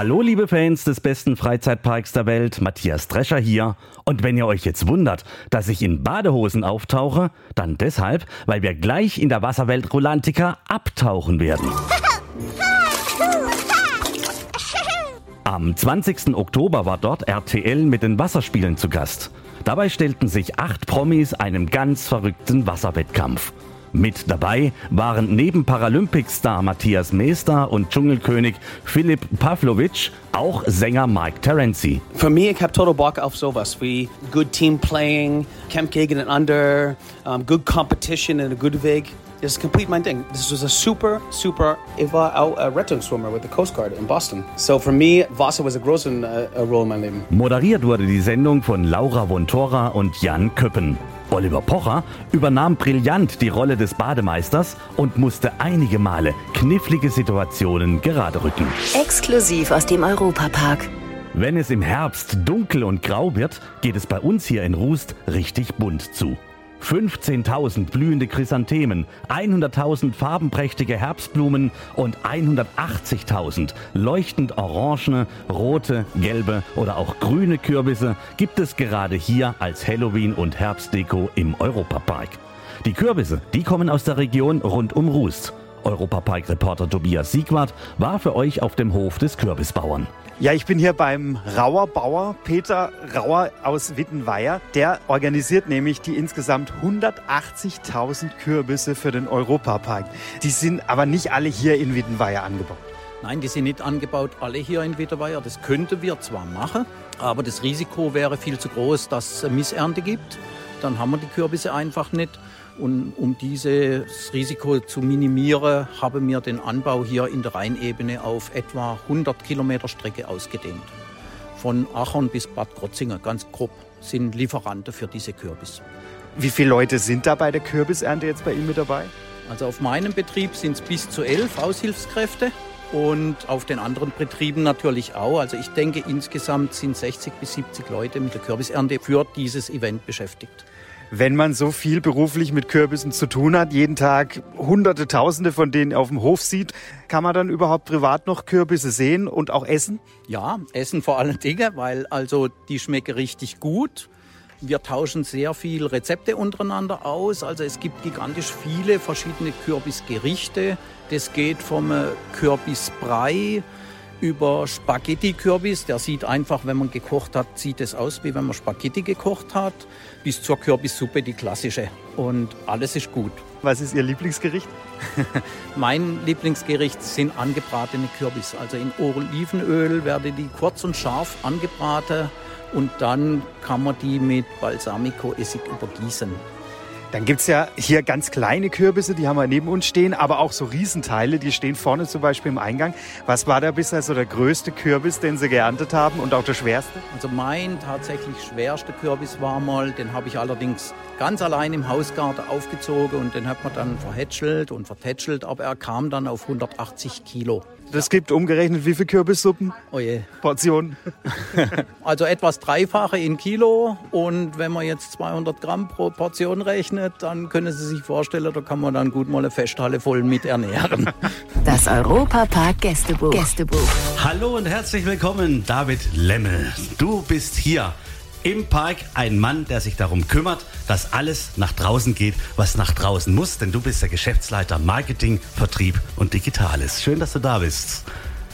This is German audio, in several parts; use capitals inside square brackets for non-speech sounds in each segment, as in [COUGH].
Hallo liebe Fans des besten Freizeitparks der Welt, Matthias Drescher hier. Und wenn ihr euch jetzt wundert, dass ich in Badehosen auftauche, dann deshalb, weil wir gleich in der Wasserwelt Rolantica abtauchen werden. [LAUGHS] Am 20. Oktober war dort RTL mit den Wasserspielen zu Gast. Dabei stellten sich acht Promis einem ganz verrückten Wasserwettkampf. Mit dabei waren neben Paralympic-Star Matthias Meester und Dschungelkönig Philipp Pavlovic auch Sänger Mike Terenzi. Für mich, ich habe total Bock auf sowas wie good team playing, Camp gegeneinander, um, good competition in a good Weg. Das ist komplett mein Ding. Das ist a super, super. Ich war auch ein Rettungsschwimmer with the Coast Guard in Boston. So für mich, Wasser was a große uh, Rolle in meinem Leben. Moderiert wurde die Sendung von Laura Vontora und Jan Köppen. Oliver Pocher übernahm brillant die Rolle des Bademeisters und musste einige Male knifflige Situationen gerade rücken. Exklusiv aus dem Europapark. Wenn es im Herbst dunkel und grau wird, geht es bei uns hier in Rust richtig bunt zu. 15.000 blühende Chrysanthemen, 100.000 farbenprächtige Herbstblumen und 180.000 leuchtend orangene, rote, gelbe oder auch grüne Kürbisse gibt es gerade hier als Halloween- und Herbstdeko im Europapark. Die Kürbisse, die kommen aus der Region rund um Rust. Europapark-Reporter Tobias Siegwart war für euch auf dem Hof des Kürbisbauern. Ja, ich bin hier beim Rauerbauer Peter Rauer aus Wittenweier. Der organisiert nämlich die insgesamt 180.000 Kürbisse für den Europapark. Die sind aber nicht alle hier in Wittenweier angebaut. Nein, die sind nicht angebaut, alle hier in Wittenweier. Das könnten wir zwar machen, aber das Risiko wäre viel zu groß, dass es Missernte gibt. Dann haben wir die Kürbisse einfach nicht. Und um dieses Risiko zu minimieren, haben wir den Anbau hier in der Rheinebene auf etwa 100 Kilometer Strecke ausgedehnt. Von Aachen bis Bad Krotzingen, ganz grob, sind Lieferanten für diese Kürbis. Wie viele Leute sind da bei der Kürbisernte jetzt bei Ihnen mit dabei? Also auf meinem Betrieb sind es bis zu elf Aushilfskräfte und auf den anderen Betrieben natürlich auch. Also ich denke, insgesamt sind 60 bis 70 Leute mit der Kürbisernte für dieses Event beschäftigt. Wenn man so viel beruflich mit Kürbissen zu tun hat, jeden Tag hunderte, tausende von denen auf dem Hof sieht, kann man dann überhaupt privat noch Kürbisse sehen und auch essen? Ja, essen vor allen Dingen, weil also die schmecken richtig gut. Wir tauschen sehr viel Rezepte untereinander aus. Also es gibt gigantisch viele verschiedene Kürbisgerichte. Das geht vom Kürbisbrei über Spaghetti-Kürbis. Der sieht einfach, wenn man gekocht hat, sieht es aus, wie wenn man Spaghetti gekocht hat. Bis zur Kürbissuppe, die klassische. Und alles ist gut. Was ist Ihr Lieblingsgericht? [LAUGHS] mein Lieblingsgericht sind angebratene Kürbis. Also in Olivenöl werden die kurz und scharf angebraten und dann kann man die mit Balsamico-Essig übergießen. Dann gibt es ja hier ganz kleine Kürbisse, die haben wir neben uns stehen, aber auch so Riesenteile, die stehen vorne zum Beispiel im Eingang. Was war da bisher so der größte Kürbis, den Sie geerntet haben und auch der schwerste? Also mein tatsächlich schwerster Kürbis war mal, den habe ich allerdings ganz allein im Hausgarten aufgezogen und den hat man dann verhätschelt und vertätschelt, aber er kam dann auf 180 Kilo. Das gibt umgerechnet wie viele Kürbissuppen? Oh je. Portionen? [LAUGHS] also etwas Dreifache in Kilo. Und wenn man jetzt 200 Gramm pro Portion rechnet, dann können Sie sich vorstellen, da kann man dann gut mal eine Festhalle voll mit ernähren. [LAUGHS] Das Europapark Gästebuch. Gästebuch. Hallo und herzlich willkommen, David Lemmel. Du bist hier im Park ein Mann, der sich darum kümmert, dass alles nach draußen geht, was nach draußen muss. Denn du bist der Geschäftsleiter Marketing, Vertrieb und Digitales. Schön, dass du da bist.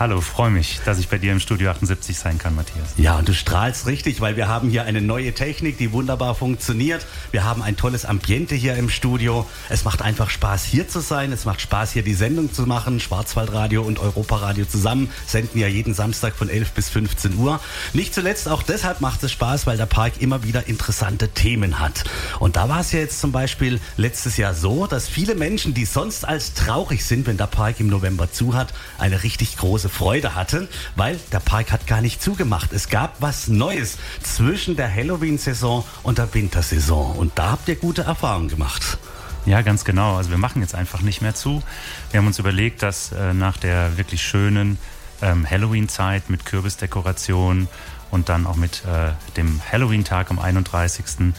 Hallo, freue mich, dass ich bei dir im Studio 78 sein kann, Matthias. Ja, und du strahlst richtig, weil wir haben hier eine neue Technik, die wunderbar funktioniert. Wir haben ein tolles Ambiente hier im Studio. Es macht einfach Spaß, hier zu sein. Es macht Spaß, hier die Sendung zu machen. Schwarzwaldradio und Europaradio zusammen senden ja jeden Samstag von 11 bis 15 Uhr. Nicht zuletzt auch deshalb macht es Spaß, weil der Park immer wieder interessante Themen hat. Und da war es ja jetzt zum Beispiel letztes Jahr so, dass viele Menschen, die sonst als traurig sind, wenn der Park im November zu hat, eine richtig große Freude hatten, weil der Park hat gar nicht zugemacht. Es gab was Neues zwischen der Halloween-Saison und der Wintersaison. Und da habt ihr gute Erfahrungen gemacht. Ja, ganz genau. Also wir machen jetzt einfach nicht mehr zu. Wir haben uns überlegt, dass äh, nach der wirklich schönen ähm, Halloween-Zeit mit Kürbisdekoration und dann auch mit äh, dem Halloween-Tag am 31.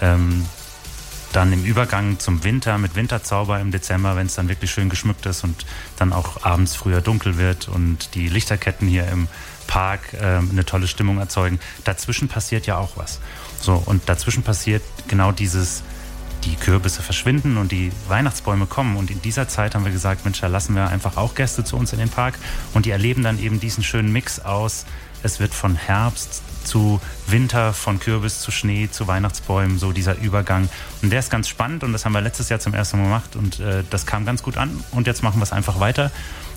Ähm, dann im Übergang zum Winter mit Winterzauber im Dezember, wenn es dann wirklich schön geschmückt ist und dann auch abends früher dunkel wird und die Lichterketten hier im Park äh, eine tolle Stimmung erzeugen. Dazwischen passiert ja auch was. So, und dazwischen passiert genau dieses, die Kürbisse verschwinden und die Weihnachtsbäume kommen. Und in dieser Zeit haben wir gesagt, Mensch, da lassen wir einfach auch Gäste zu uns in den Park und die erleben dann eben diesen schönen Mix aus. Es wird von Herbst zu Winter, von Kürbis zu Schnee, zu Weihnachtsbäumen, so dieser Übergang. Und der ist ganz spannend und das haben wir letztes Jahr zum ersten Mal gemacht und äh, das kam ganz gut an. Und jetzt machen wir es einfach weiter.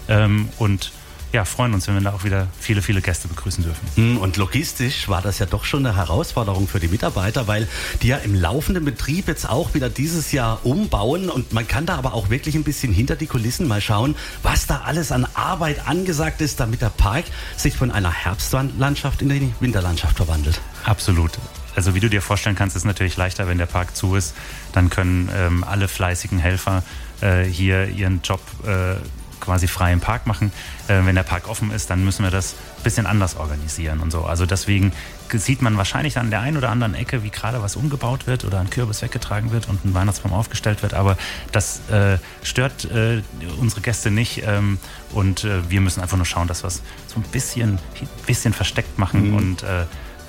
Ähm, und ja, freuen uns, wenn wir da auch wieder viele, viele Gäste begrüßen dürfen. Hm, und logistisch war das ja doch schon eine Herausforderung für die Mitarbeiter, weil die ja im laufenden Betrieb jetzt auch wieder dieses Jahr umbauen und man kann da aber auch wirklich ein bisschen hinter die Kulissen mal schauen, was da alles an Arbeit angesagt ist, damit der Park sich von einer Herbstlandschaft in die Winterlandschaft verwandelt. Absolut. Also wie du dir vorstellen kannst, ist es natürlich leichter, wenn der Park zu ist. Dann können ähm, alle fleißigen Helfer äh, hier ihren Job äh, quasi frei im Park machen. Äh, wenn der Park offen ist, dann müssen wir das ein bisschen anders organisieren und so. Also deswegen sieht man wahrscheinlich an der einen oder anderen Ecke, wie gerade was umgebaut wird oder ein Kürbis weggetragen wird und ein Weihnachtsbaum aufgestellt wird. Aber das äh, stört äh, unsere Gäste nicht ähm, und äh, wir müssen einfach nur schauen, dass wir es so ein bisschen, bisschen versteckt machen mhm. und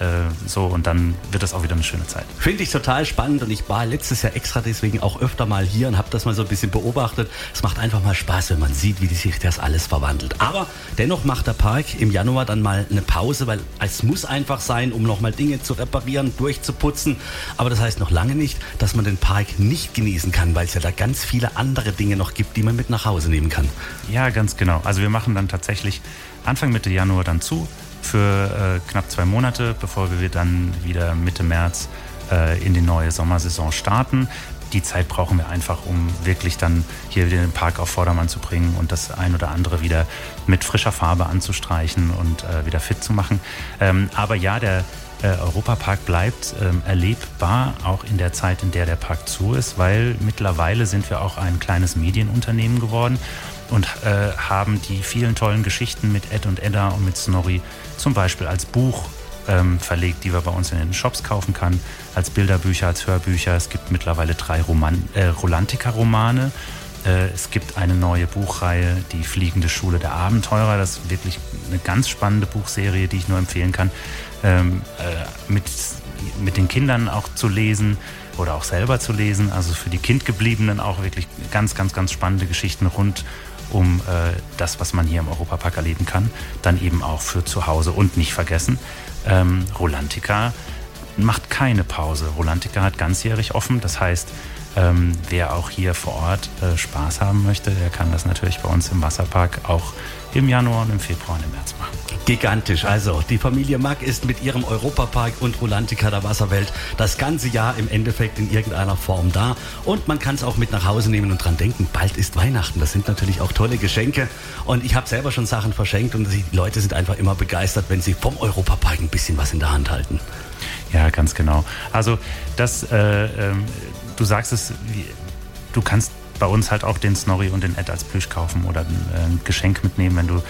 äh, so, und dann wird das auch wieder eine schöne Zeit. Finde ich total spannend und ich war letztes Jahr extra deswegen auch öfter mal hier und habe das mal so ein bisschen beobachtet. Es macht einfach mal Spaß, wenn man sieht, wie sich das alles verwandelt. Aber dennoch macht der Park im Januar dann mal eine Pause, weil es muss einfach sein, um nochmal Dinge zu reparieren, durchzuputzen. Aber das heißt noch lange nicht, dass man den Park nicht genießen kann, weil es ja da ganz viele andere Dinge noch gibt, die man mit nach Hause nehmen kann. Ja, ganz genau. Also wir machen dann tatsächlich Anfang Mitte Januar dann zu für äh, knapp zwei Monate, bevor wir dann wieder Mitte März äh, in die neue Sommersaison starten. Die Zeit brauchen wir einfach, um wirklich dann hier wieder den Park auf Vordermann zu bringen und das ein oder andere wieder mit frischer Farbe anzustreichen und äh, wieder fit zu machen. Ähm, aber ja, der äh, Europapark bleibt ähm, erlebbar, auch in der Zeit, in der der Park zu ist, weil mittlerweile sind wir auch ein kleines Medienunternehmen geworden und äh, haben die vielen tollen Geschichten mit Ed und Edda und mit Snorri zum Beispiel als Buch ähm, verlegt, die man bei uns in den Shops kaufen kann, als Bilderbücher, als Hörbücher. Es gibt mittlerweile drei Roman äh, Rolantica-Romane. Äh, es gibt eine neue Buchreihe, die Fliegende Schule der Abenteurer. Das ist wirklich eine ganz spannende Buchserie, die ich nur empfehlen kann, ähm, äh, mit, mit den Kindern auch zu lesen oder auch selber zu lesen. Also für die Kindgebliebenen auch wirklich ganz, ganz, ganz spannende Geschichten rund um äh, das, was man hier im Europapark erleben kann, dann eben auch für zu Hause. Und nicht vergessen, ähm, Rolantica macht keine Pause. Rolantica hat ganzjährig offen. Das heißt, ähm, wer auch hier vor Ort äh, Spaß haben möchte, der kann das natürlich bei uns im Wasserpark auch im Januar und im Februar und im März machen. Gigantisch. Also die Familie Mack ist mit ihrem Europapark und Rolantica der Wasserwelt das ganze Jahr im Endeffekt in irgendeiner Form da. Und man kann es auch mit nach Hause nehmen und dran denken, bald ist Weihnachten. Das sind natürlich auch tolle Geschenke. Und ich habe selber schon Sachen verschenkt und die Leute sind einfach immer begeistert, wenn sie vom Europapark ein bisschen was in der Hand halten. Ja, ganz genau. Also das, äh, äh, du sagst es, du kannst bei uns halt auch den Snorri und den Ed als Plüsch kaufen oder ein, äh, ein Geschenk mitnehmen, wenn du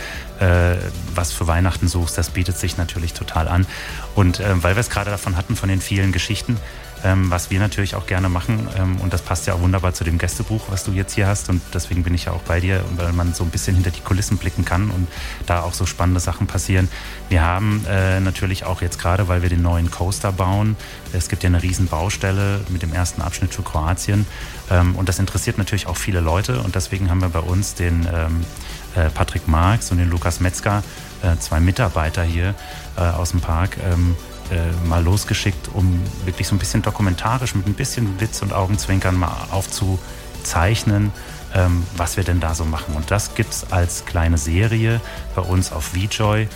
äh, was für Weihnachten suchst. Das bietet sich natürlich total an. Und äh, weil wir es gerade davon hatten, von den vielen Geschichten, ähm, was wir natürlich auch gerne machen. Ähm, und das passt ja auch wunderbar zu dem Gästebuch, was du jetzt hier hast. Und deswegen bin ich ja auch bei dir, weil man so ein bisschen hinter die Kulissen blicken kann und da auch so spannende Sachen passieren. Wir haben äh, natürlich auch jetzt gerade, weil wir den neuen Coaster bauen, es gibt ja eine riesen Baustelle mit dem ersten Abschnitt für Kroatien. Ähm, und das interessiert natürlich auch viele Leute. Und deswegen haben wir bei uns den ähm, äh, Patrick Marx und den Lukas Metzger, äh, zwei Mitarbeiter hier äh, aus dem Park, ähm, äh, mal losgeschickt, um wirklich so ein bisschen dokumentarisch mit ein bisschen Witz und Augenzwinkern mal aufzuzeichnen, ähm, was wir denn da so machen. Und das gibt es als kleine Serie bei uns auf VJoy.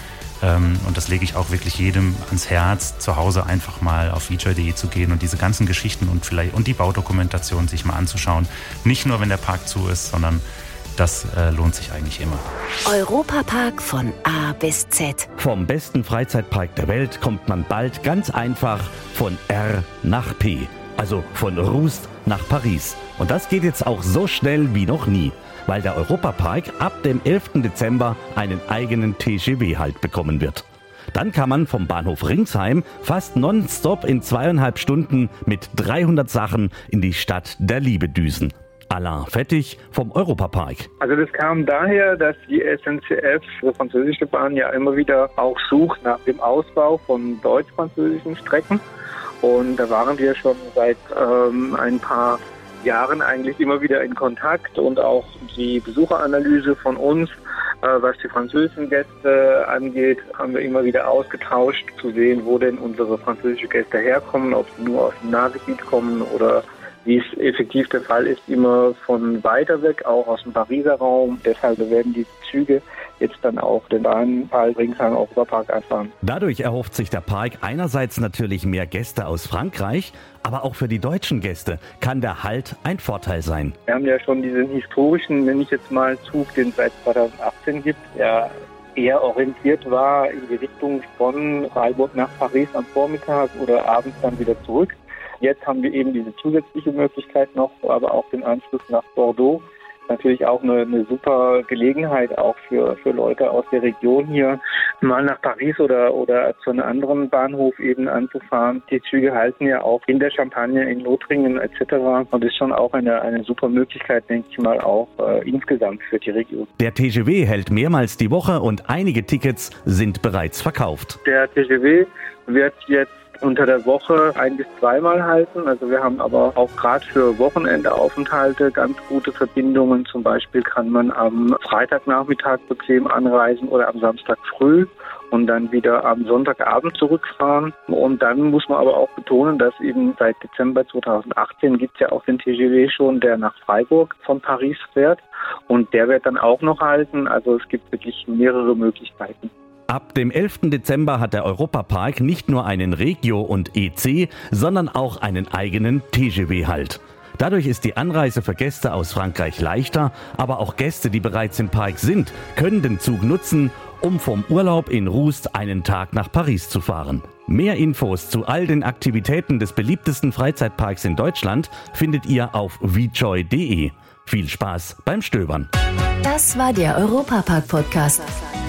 Ähm, und das lege ich auch wirklich jedem ans Herz, zu Hause einfach mal auf VJoy.de zu gehen und diese ganzen Geschichten und vielleicht und die Baudokumentation sich mal anzuschauen. Nicht nur, wenn der Park zu ist, sondern das äh, lohnt sich eigentlich immer. Europapark von A bis Z. Vom besten Freizeitpark der Welt kommt man bald ganz einfach von R nach P. Also von Rust nach Paris. Und das geht jetzt auch so schnell wie noch nie, weil der Europapark ab dem 11. Dezember einen eigenen TGW-Halt bekommen wird. Dann kann man vom Bahnhof Ringsheim fast nonstop in zweieinhalb Stunden mit 300 Sachen in die Stadt der Liebe düsen. Alain Fettig vom Europapark. Also das kam daher, dass die SNCF, die französische Bahn, ja immer wieder auch sucht nach dem Ausbau von deutsch-französischen Strecken. Und da waren wir schon seit ähm, ein paar Jahren eigentlich immer wieder in Kontakt und auch die Besucheranalyse von uns, äh, was die französischen Gäste angeht, haben wir immer wieder ausgetauscht, zu sehen, wo denn unsere französischen Gäste herkommen, ob sie nur aus dem Nahgebiet kommen oder wie es effektiv der Fall ist, immer von weiter weg, auch aus dem Pariser Raum. Deshalb werden die Züge jetzt dann auch den Bahnpark Ringsheim Europapark anfahren. Dadurch erhofft sich der Park einerseits natürlich mehr Gäste aus Frankreich, aber auch für die deutschen Gäste kann der Halt ein Vorteil sein. Wir haben ja schon diesen historischen, wenn ich jetzt mal Zug, den es seit 2018 gibt, ja eher orientiert war in die Richtung von Freiburg nach Paris am Vormittag oder abends dann wieder zurück. Jetzt haben wir eben diese zusätzliche Möglichkeit noch, aber auch den Anschluss nach Bordeaux. Natürlich auch eine, eine super Gelegenheit auch für, für Leute aus der Region hier mal nach Paris oder, oder zu einem anderen Bahnhof eben anzufahren. Die Züge halten ja auch in der Champagne, in Lothringen etc. Und ist schon auch eine, eine super Möglichkeit, denke ich mal, auch äh, insgesamt für die Region. Der TGW hält mehrmals die Woche und einige Tickets sind bereits verkauft. Der TGW wird jetzt unter der Woche ein bis zweimal halten. Also wir haben aber auch gerade für Wochenendeaufenthalte ganz gute Verbindungen. Zum Beispiel kann man am Freitagnachmittag bequem anreisen oder am Samstag früh und dann wieder am Sonntagabend zurückfahren. Und dann muss man aber auch betonen, dass eben seit Dezember 2018 gibt es ja auch den TGW schon, der nach Freiburg von Paris fährt. Und der wird dann auch noch halten. Also es gibt wirklich mehrere Möglichkeiten. Ab dem 11. Dezember hat der Europapark nicht nur einen Regio- und EC, sondern auch einen eigenen TGW-Halt. Dadurch ist die Anreise für Gäste aus Frankreich leichter, aber auch Gäste, die bereits im Park sind, können den Zug nutzen, um vom Urlaub in Rust einen Tag nach Paris zu fahren. Mehr Infos zu all den Aktivitäten des beliebtesten Freizeitparks in Deutschland findet ihr auf vjoy.de. Viel Spaß beim Stöbern. Das war der Europapark-Podcast.